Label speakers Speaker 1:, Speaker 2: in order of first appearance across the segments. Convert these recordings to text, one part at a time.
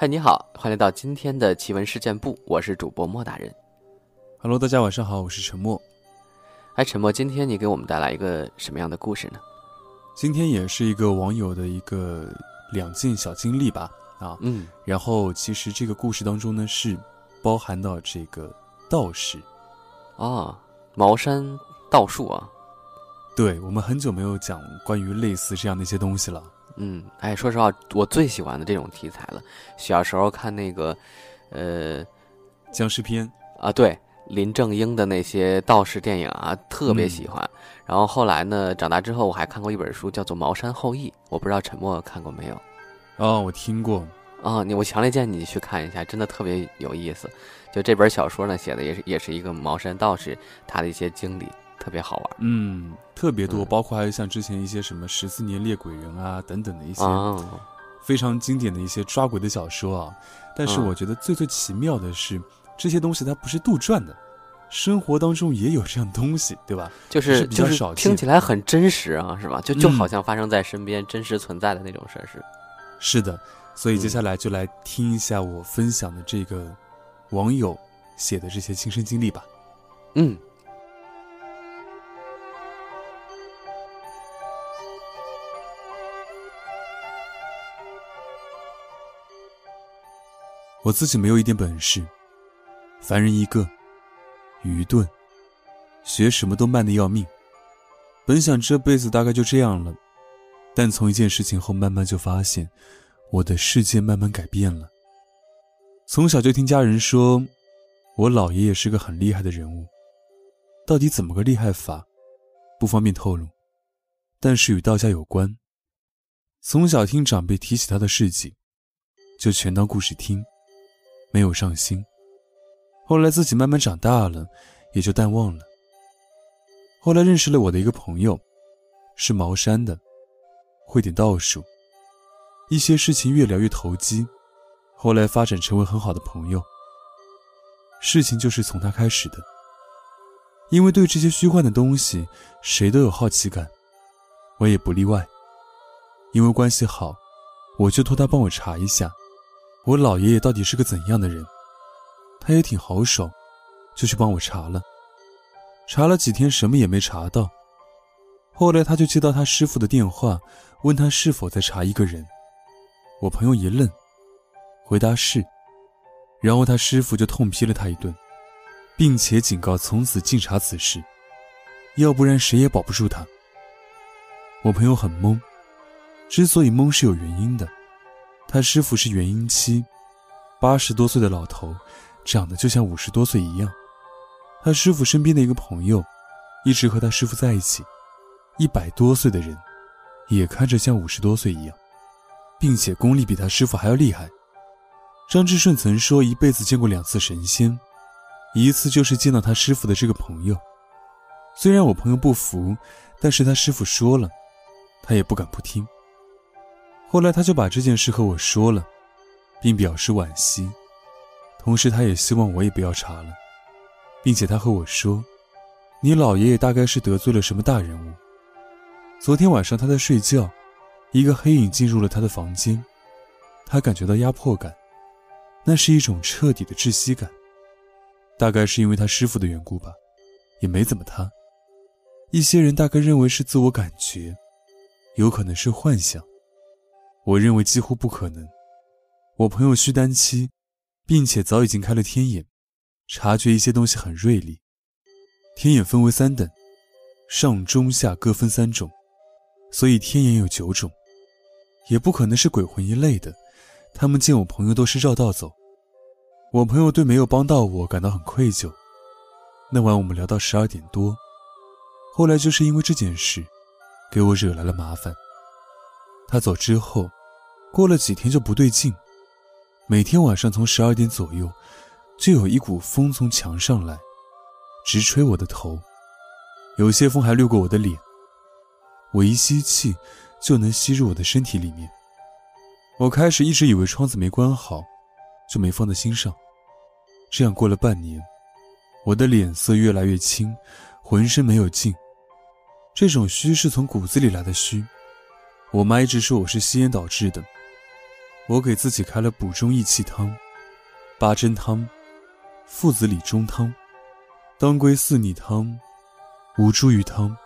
Speaker 1: 嗨，你好，欢迎来到今天的奇闻事件部，我是主播莫大人。
Speaker 2: Hello，大家晚上好，我是陈默。
Speaker 1: 哎，陈默，今天你给我们带来一个什么样的故事呢？
Speaker 2: 今天也是一个网友的一个两件小经历吧，啊，
Speaker 1: 嗯，
Speaker 2: 然后其实这个故事当中呢是包含到这个道士，
Speaker 1: 哦，茅山道术啊，
Speaker 2: 对我们很久没有讲关于类似这样的一些东西了。
Speaker 1: 嗯，哎，说实话，我最喜欢的这种题材了。小时候看那个，呃，
Speaker 2: 僵尸片，
Speaker 1: 啊，对，林正英的那些道士电影啊，特别喜欢。然后后来呢，长大之后我还看过一本书，叫做《茅山后裔》，我不知道陈默看过没有。
Speaker 2: 哦，我听过，
Speaker 1: 啊，你我强烈建议你去看一下，真的特别有意思。就这本小说呢，写的也是也是一个茅山道士他的一些经历，特别好玩。
Speaker 2: 嗯，特别多，
Speaker 1: 嗯
Speaker 2: 包括还有像之前一些什么十四年猎鬼人啊等等的一些
Speaker 1: 啊，
Speaker 2: 非常经典的一些抓鬼的小说啊。但是
Speaker 1: 嗯
Speaker 2: 我觉得最最奇妙的是，这些东西它不是杜撰的，生活当中也有这样东西，对吧？
Speaker 1: 就是
Speaker 2: 是比较
Speaker 1: 就是
Speaker 2: 少
Speaker 1: 听起来很真实啊，是吧？就就
Speaker 2: 嗯
Speaker 1: 好像发生在身边、真实存在的那种事儿。
Speaker 2: 是是的，所以接
Speaker 1: 嗯
Speaker 2: 下来就来听一下我分享的这个网友写的这些亲身经历吧。
Speaker 1: 嗯
Speaker 2: 我自己没有一点本事，凡人一个，愚钝，学什么都慢得要命。本想这辈子大概就这样了，但从一件事情后，慢慢就发现，我的世界慢慢改变了。从小就听家人说，我姥爷也是个很厉害的人物，到底怎么个厉害法，不方便透露，但是与道家有关。从小听长辈提起他的事迹，就全当故事听。没有上心。后来自己慢慢长大了，也就淡忘了。后来认识了我的一个朋友，是茅山的，会点道术，一些事情越聊越投机，后来发展成为很好的朋友。事情就是从他开始的，因为对这些虚幻的东西，谁都有好奇感，我也不例外。因为关系好，我就托他帮我查一下。我老爷爷到底是个怎样的人？他也挺豪爽，就去帮我查了。查了几天，什么也没查到。后来他就接到他师傅的电话，问他是否在查一个人。我朋友一愣，回答是。然后他师傅就痛批了他一顿，并且警告从此禁查此事，要不然谁也保不住他。我朋友很懵，之所以懵是有原因的。他师傅是元婴期，八十多岁的老头，长得就像五十多岁一样。他师傅身边的一个朋友，一直和他师傅在一起，一百多岁的人，也看着像五十多岁一样，并且功力比他师傅还要厉害。张志顺曾说，一辈子见过两次神仙，一次就是见到他师傅的这个朋友。虽然我朋友不服，但是他师傅说了，他也不敢不听。后来他就把这件事和我说了，并表示惋惜，同时他也希望我也不要查了，并且他和我说：“你老爷爷大概是得罪了什么大人物。”昨天晚上他在睡觉，一个黑影进入了他的房间，他感觉到压迫感，那是一种彻底的窒息感，大概是因为他师傅的缘故吧，也没怎么他。一些人大概认为是自我感觉，有可能是幻想。我认为几乎不可能。我朋友虚丹期，并且早已经开了天眼，察觉一些东西很锐利。天眼分为三等，上中下各分三种，所以天眼有九种。也不可能是鬼魂一类的，他们见我朋友都是绕道走。我朋友对没有帮到我感到很愧疚。那晚我们聊到十二点多，后来就是因为这件事，给我惹来了麻烦。他走之后，过了几天就不对劲，每天晚上从十二点左右，就有一股风从墙上来，直吹我的头，有些风还掠过我的脸。我一吸气，就能吸入我的身体里面。我开始一直以为窗子没关好，就没放在心上。这样过了半年，我的脸色越来越青，浑身没有劲。这种虚是从骨子里来的虚。我妈一直说我是吸烟导致的。我给自己开了补中益气汤、八珍汤、附子理中汤、当归四逆汤、五茱萸汤，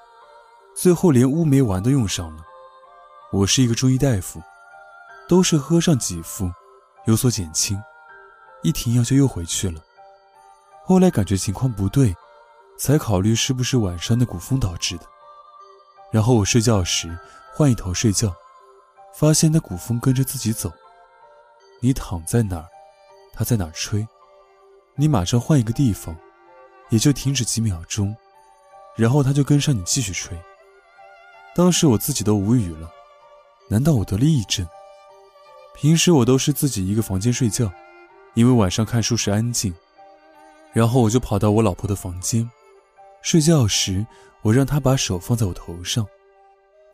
Speaker 2: 最后连乌梅丸都用上了。我是一个中医大夫，都是喝上几副，有所减轻，一停药就又回去了。后来感觉情况不对，才考虑是不是晚上的古风导致的。然后我睡觉时换一头睡觉，发现那古风跟着自己走。你躺在哪儿，它在哪儿吹。你马上换一个地方，也就停止几秒钟，然后它就跟上你继续吹。当时我自己都无语了，难道我得了癔症？平时我都是自己一个房间睡觉，因为晚上看书时安静。然后我就跑到我老婆的房间，睡觉时我让她把手放在我头上，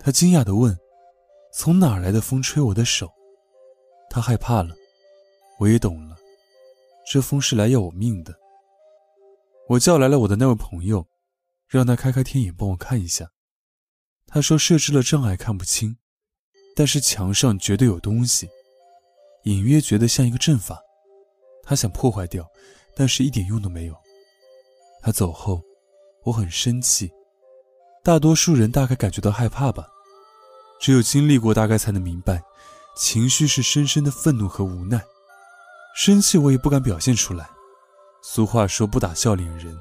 Speaker 2: 他惊讶地问：“从哪来的风吹我的手？”他害怕了。我也懂了，这风是来要我命的。我叫来了我的那位朋友，让他开开天眼帮我看一下。他说设置了障碍看不清，但是墙上绝对有东西，隐约觉得像一个阵法。他想破坏掉，但是一点用都没有。他走后，我很生气。大多数人大概感觉到害怕吧，只有经历过，大概才能明白，情绪是深深的愤怒和无奈。生气我也不敢表现出来。俗话说不打笑脸人，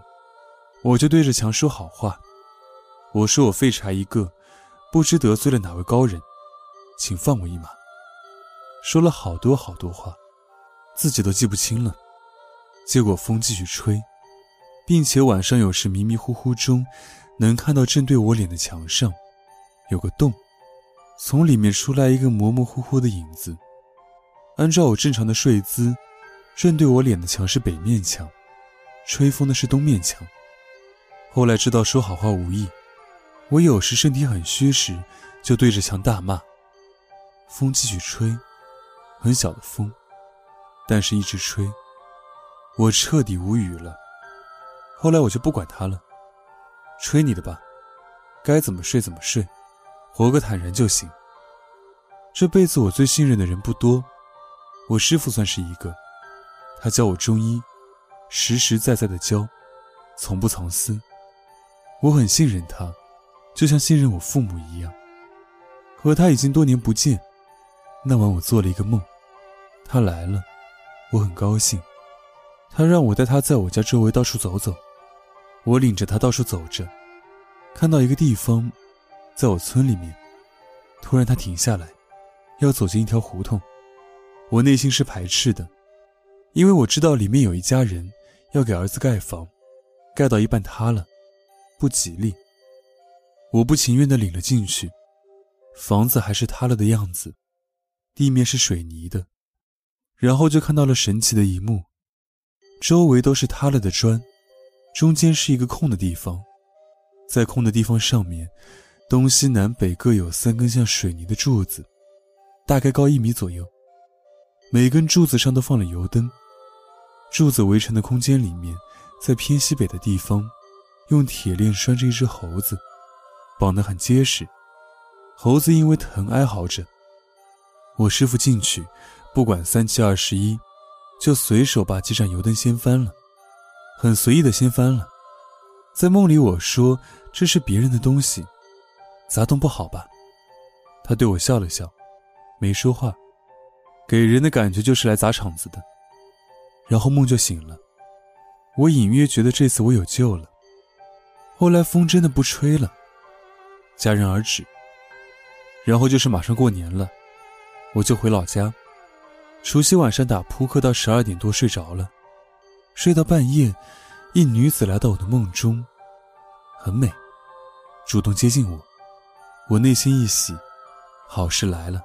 Speaker 2: 我就对着墙说好话。我说我废柴一个，不知得罪了哪位高人，请放我一马。说了好多好多话，自己都记不清了。结果风继续吹，并且晚上有时迷迷糊糊中，能看到正对我脸的墙上，有个洞，从里面出来一个模模糊糊的影子。按照我正常的睡姿，正对我脸的墙是北面墙，吹风的是东面墙。后来知道说好话无益，我有时身体很虚时，就对着墙大骂。风继续吹，很小的风，但是一直吹，我彻底无语了。后来我就不管他了，吹你的吧，该怎么睡怎么睡，活个坦然就行。这辈子我最信任的人不多。我师傅算是一个，他教我中医，实实在在的教，从不藏私。我很信任他，就像信任我父母一样。和他已经多年不见，那晚我做了一个梦，他来了，我很高兴。他让我带他在我家周围到处走走，我领着他到处走着，看到一个地方，在我村里面，突然他停下来，要走进一条胡同。我内心是排斥的，因为我知道里面有一家人要给儿子盖房，盖到一半塌了，不吉利。我不情愿地领了进去，房子还是塌了的样子，地面是水泥的，然后就看到了神奇的一幕：周围都是塌了的砖，中间是一个空的地方，在空的地方上面，东西南北各有三根像水泥的柱子，大概高一米左右。每根柱子上都放了油灯，柱子围成的空间里面，在偏西北的地方，用铁链拴着一只猴子，绑得很结实。猴子因为疼哀嚎着。我师傅进去，不管三七二十一，就随手把几盏油灯掀翻了，很随意的掀翻了。在梦里我说这是别人的东西，砸动不好吧？他对我笑了笑，没说话。给人的感觉就是来砸场子的，然后梦就醒了。我隐约觉得这次我有救了。后来风真的不吹了，戛然而止。然后就是马上过年了，我就回老家。除夕晚上打扑克到十二点多睡着了，睡到半夜，一女子来到我的梦中，很美，主动接近我，我内心一喜，好事来了。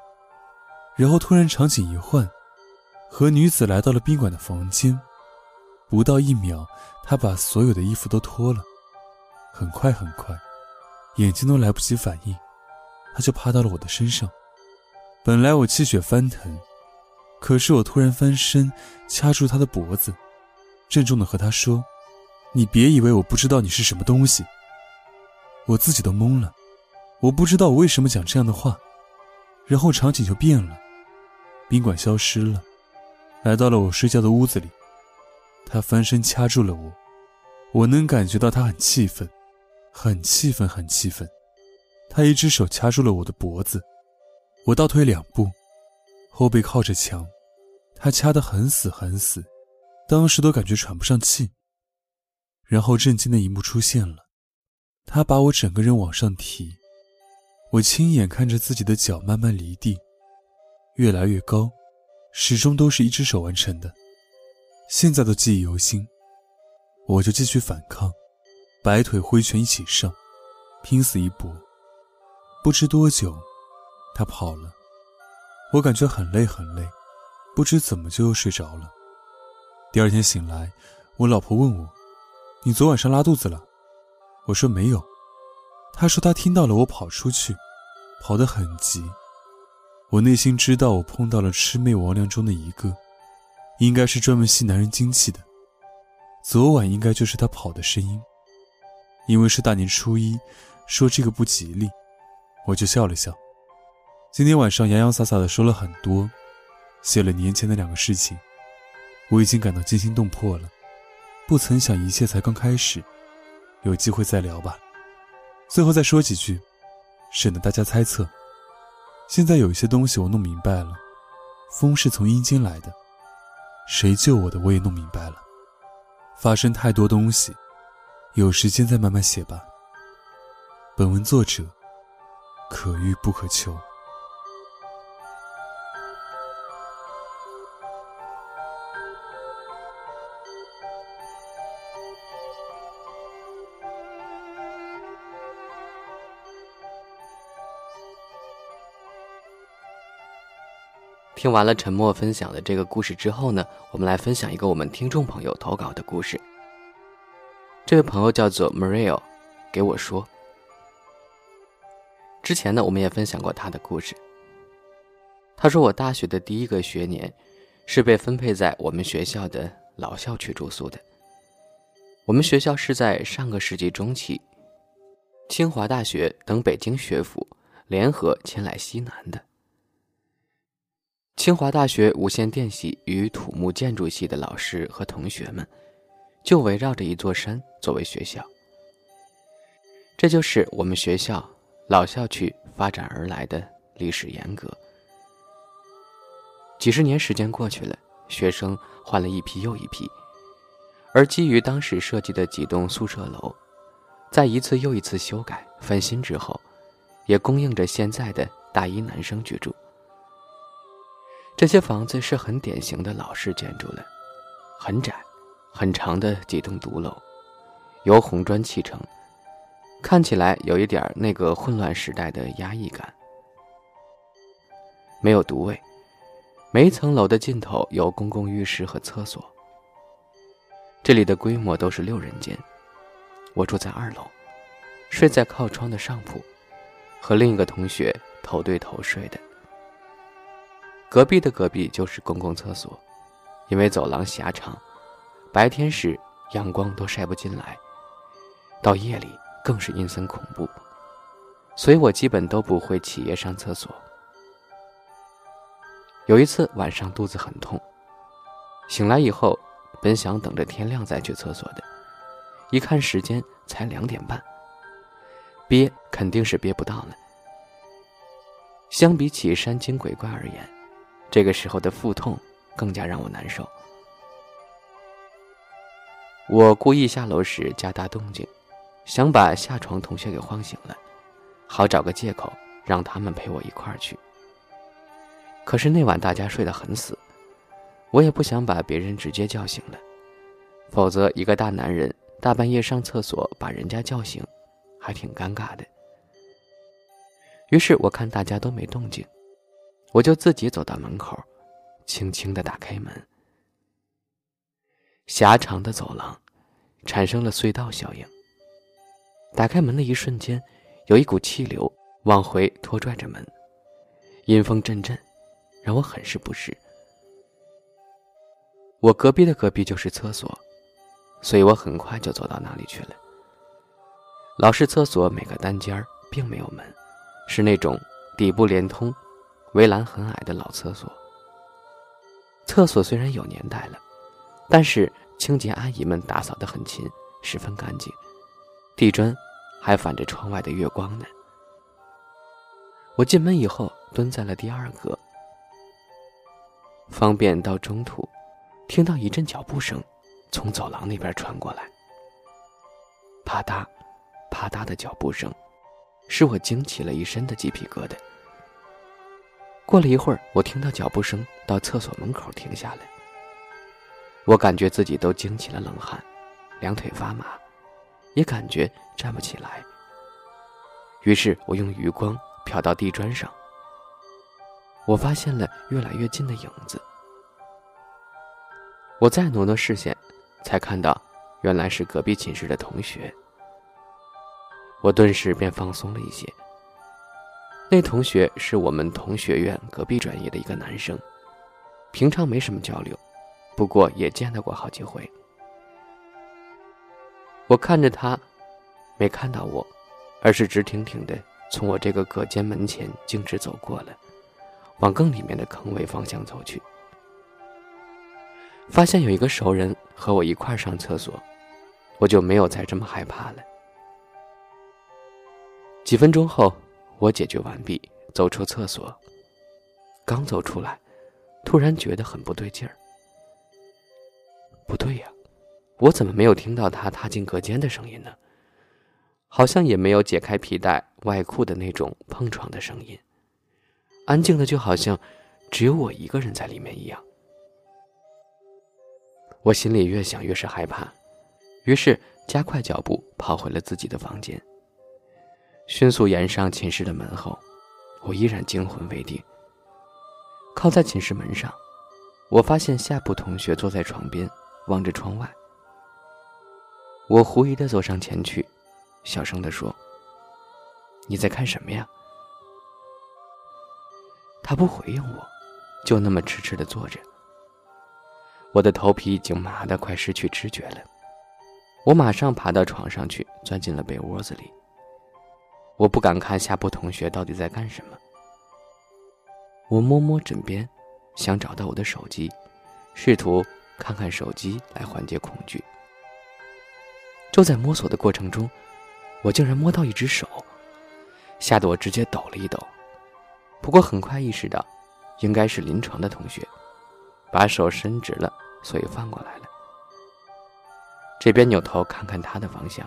Speaker 2: 然后突然场景一换，和女子来到了宾馆的房间。不到一秒，她把所有的衣服都脱了，很快很快，眼睛都来不及反应，她就趴到了我的身上。本来我气血翻腾，可是我突然翻身掐住她的脖子，郑重的和他说：“你别以为我不知道你是什么东西。”我自己都懵了，我不知道我为什么讲这样的话，然后场景就变了。宾馆消失了，来到了我睡觉的屋子里。他翻身掐住了我，我能感觉到他很气愤，很气愤，很气愤。他一只手掐住了我的脖子，我倒退两步，后背靠着墙，他掐得很死很死，当时都感觉喘不上气。然后震惊的一幕出现了，他把我整个人往上提，我亲眼看着自己的脚慢慢离地，越来越高，始终都是一只手完成的。现在都记忆犹新，我就继续反抗，摆腿挥拳一起上，拼死一搏。不知多久，他跑了，我感觉很累很累，不知怎么就又睡着了。第二天醒来，我老婆问我：“你昨晚上拉肚子了？”我说没有。她说她听到了我跑出去，跑得很急。我内心知道我碰到了魑魅魍魉中的一个。应该是专门吸男人精气的。昨晚应该就是他跑的声音，因为是大年初一，说这个不吉利，我就笑了笑。今天晚上洋洋洒洒的说了很多，写了年前的两个事情，我已经感到惊心动魄了。不曾想一切才刚开始，有机会再聊吧。最后再说几句，省得大家猜测。现在有一些东西我弄明白了，风是从阴间来的。谁救我的，我也弄明白了。发生太多东西，有时间再慢慢写吧。本文作者：可遇不可求。
Speaker 1: 听完了沉默分享的这个故事之后呢，我们来分享一个我们听众朋友投稿的故事。这位朋友叫做 Mario，给我说，之前呢我们也分享过他的故事。他说我大学的第一个学年是被分配在我们学校的老校区住宿的。我们学校是在上个世纪中期，清华大学等北京学府联合迁来西南的。清华大学无线电系与土木建筑系的老师和同学们，就围绕着一座山作为学校。这就是我们学校老校区发展而来的历史沿革。几十年时间过去了，学生换了一批又一批，而基于当时设计的几栋宿舍楼，在一次又一次修改翻新之后，也供应着现在的大一男生居住。这些房子是很典型的老式建筑了，很窄、很长的几栋独楼，由红砖砌成，看起来有一点那个混乱时代的压抑感。没有独卫，每一层楼的尽头有公共浴室和厕所。这里的规模都是六人间，我住在二楼，睡在靠窗的上铺，和另一个同学头对头睡的。隔壁的隔壁就是公共厕所，因为走廊狭长，白天时阳光都晒不进来，到夜里更是阴森恐怖，所以我基本都不会起夜上厕所。有一次晚上肚子很痛，醒来以后本想等着天亮再去厕所的，一看时间才两点半，憋肯定是憋不到了。相比起山精鬼怪而言，这个时候的腹痛更加让我难受。我故意下楼时加大动静，想把下床同学给晃醒了，好找个借口让他们陪我一块儿去。可是那晚大家睡得很死，我也不想把别人直接叫醒了，否则一个大男人大半夜上厕所把人家叫醒，还挺尴尬的。于是我看大家都没动静。我就自己走到门口，轻轻的打开门。狭长的走廊，产生了隧道效应。打开门的一瞬间，有一股气流往回拖拽着门，阴风阵阵，让我很是不适。我隔壁的隔壁就是厕所，所以我很快就走到那里去了。老式厕所每个单间并没有门，是那种底部连通。围栏很矮的老厕所，厕所虽然有年代了，但是清洁阿姨们打扫得很勤，十分干净，地砖还反着窗外的月光呢。我进门以后，蹲在了第二格，方便到中途，听到一阵脚步声从走廊那边传过来，啪嗒，啪嗒的脚步声，使我惊起了一身的鸡皮疙瘩。过了一会儿，我听到脚步声到厕所门口停下来，我感觉自己都惊起了冷汗，两腿发麻，也感觉站不起来。于是我用余光。瞟到地砖上，我发现了越来越近的影子。我再挪挪视线，才看到原来是隔壁寝室的同学。我顿时便放松了一些。那同学是我们同学院隔壁专业的一个男生，平常没什么交流，不过也见到过好几回。我看着他，没看到我，而是直挺挺的。从我这个隔间门前径直走过了，往更里面的坑位方向走去。发现有一个熟人和我一块上厕所，我就没有再这么害怕了。几分钟后，我解决完毕，走出厕所。刚走出来，突然觉得很不对劲儿。不对呀，我怎么没有听到他踏进隔间的声音呢？好像也没有解开皮带外裤的那种碰撞的声音，安静的就好像只有我一个人在里面一样。我心里越想越是害怕，于是加快脚步跑回了自己的房间。迅速沿上寝室的门后，我依然惊魂未定。靠在寝室门上，我发现夏普同学坐在床边，望着窗外。我狐疑的走上前去。小声的说：“你在看什么呀？”他不回应我，就那么痴痴的坐着。我的头皮已经麻得快失去知觉了，我马上爬到床上去，钻进了被窝子里。我不敢看夏普同学到底在干什么。我摸摸枕边，想找到我的手机，试图看看手机来缓解恐惧。就在摸索的过程中。我竟然摸到一只手，吓得我直接抖了一抖。不过很快意识到，应该是临床的同学，把手伸直了，所以放过来了。这边扭头看看他的方向，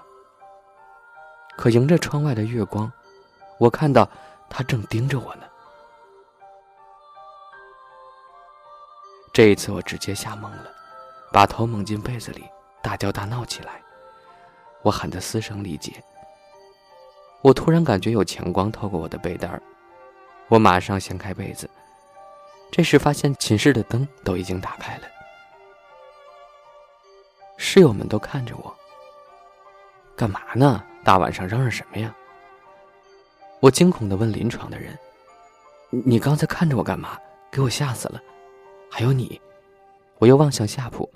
Speaker 1: 可迎着窗外的月光，我看到他正盯着我呢。这一次我直接吓懵了，把头蒙进被子里，大叫大闹起来。我喊得嘶声力竭。我突然感觉有强光透过我的被单儿，我马上掀开被子，这时发现寝室的灯都已经打开了，室友们都看着我。干嘛呢？大晚上嚷嚷什么呀？我惊恐的问临床的人：“你刚才看着我干嘛？给我吓死了！”还有你，我又望向下铺：“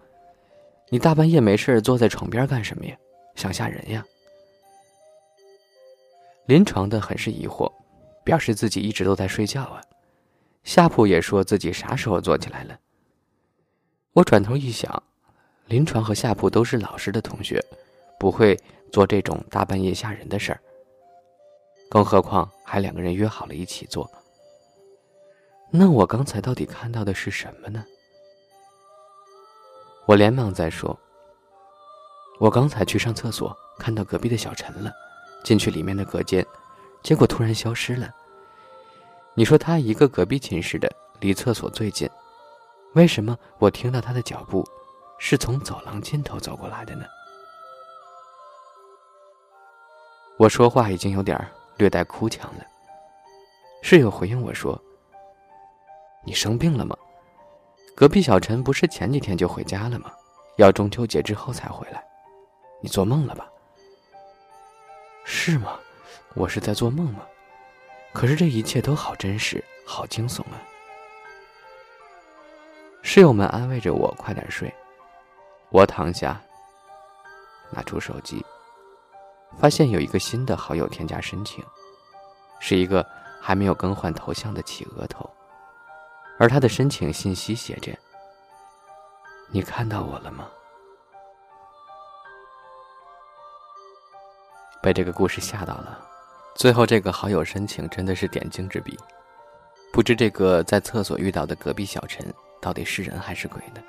Speaker 1: 你大半夜没事坐在床边干什么呀？想吓人呀？”临床的很是疑惑，表示自己一直都在睡觉啊。夏普也说自己啥时候坐起来了。我转头一想，临床和夏普都是老师的同学，不会做这种大半夜吓人的事儿。更何况还两个人约好了一起做。那我刚才到底看到的是什么呢？我连忙在说：“我刚才去上厕所，看到隔壁的小陈了。”进去里面的隔间，结果突然消失了。你说他一个隔壁寝室的，离厕所最近，为什么我听到他的脚步是从走廊尽头走过来的呢？我说话已经有点略带哭腔了。室友回应我说：“你生病了吗？隔壁小陈不是前几天就回家了吗？要中秋节之后才回来，你做梦了吧？”是吗？我是在做梦吗？可是这一切都好真实，好惊悚啊！室友们安慰着我，快点睡。我躺下，拿出手机，发现有一个新的好友添加申请，是一个还没有更换头像的企鹅头，而他的申请信息写着：“你看到我了吗？被这个故事吓到了。最后这个好友申请真的是点睛之笔，不知这个在厕所遇到的隔壁小陈到底是人还是鬼呢？